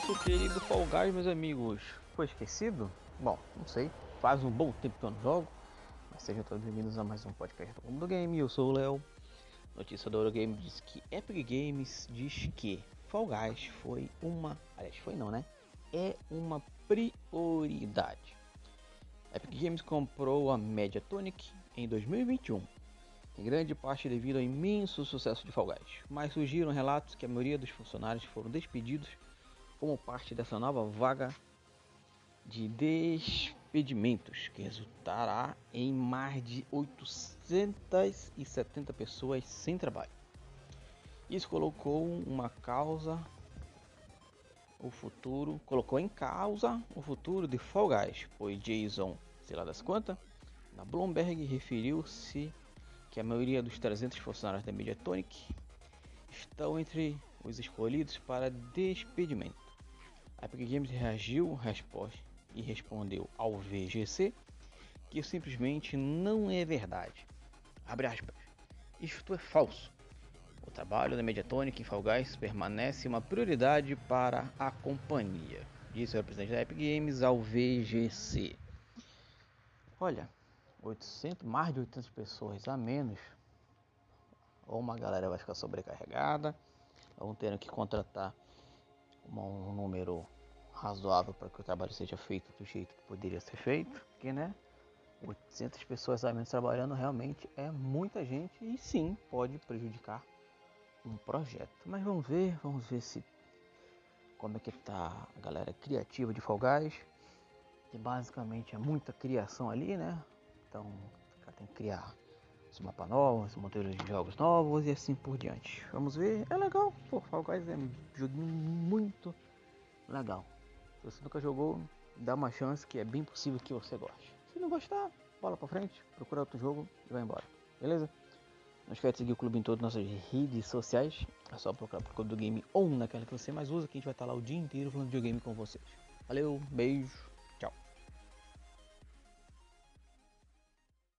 Nosso querido Fall Guys, meus amigos, foi esquecido? Bom, não sei. Faz um bom tempo que eu não jogo. Mas sejam todos bem-vindos a mais um podcast do Mundo do Game. Eu sou o Léo. Notícia do Eurogame diz que Epic Games diz que Fall Guys foi uma. Aliás, foi não, né? É uma prioridade. Epic Games comprou a Mediatonic em 2021 em grande parte devido ao imenso sucesso de Fall Guys, mas surgiram relatos que a maioria dos funcionários foram despedidos como parte dessa nova vaga de despedimentos, que resultará em mais de 870 pessoas sem trabalho. Isso colocou uma causa o futuro, colocou em causa o futuro de Fall Guys, pois Jason, sei lá das quantas, na Bloomberg referiu-se que a maioria dos 300 funcionários da Mediatonic estão entre os escolhidos para despedimento. A Epic Games reagiu e respondeu ao VGC que simplesmente não é verdade. Abre aspas. Isto é falso. O trabalho da Mediatonic em Fall Guys permanece uma prioridade para a companhia, disse o representante da Epic Games ao VGC. Olha, 800, mais de 800 pessoas a menos, ou uma galera vai ficar sobrecarregada, vão ter que contratar um número razoável para que o trabalho seja feito do jeito que poderia ser feito, porque né, 800 pessoas a menos trabalhando realmente é muita gente e sim pode prejudicar um projeto. Mas vamos ver, vamos ver se como é que tá a galera criativa de Fall Guys, que basicamente é muita criação ali, né? Então, o cara tem que criar os mapas novos, modelos de jogos novos e assim por diante. Vamos ver, é legal, pô, Fall Guys é um joguinho muito legal. Se você nunca jogou, dá uma chance que é bem possível que você goste. Se não gostar, bola pra frente, procura outro jogo e vai embora, beleza? Não esquece de seguir o clube em todas as nossas redes sociais. É só procurar por do Game ou naquela que você mais usa, que a gente vai estar lá o dia inteiro falando de videogame com vocês. Valeu, beijo!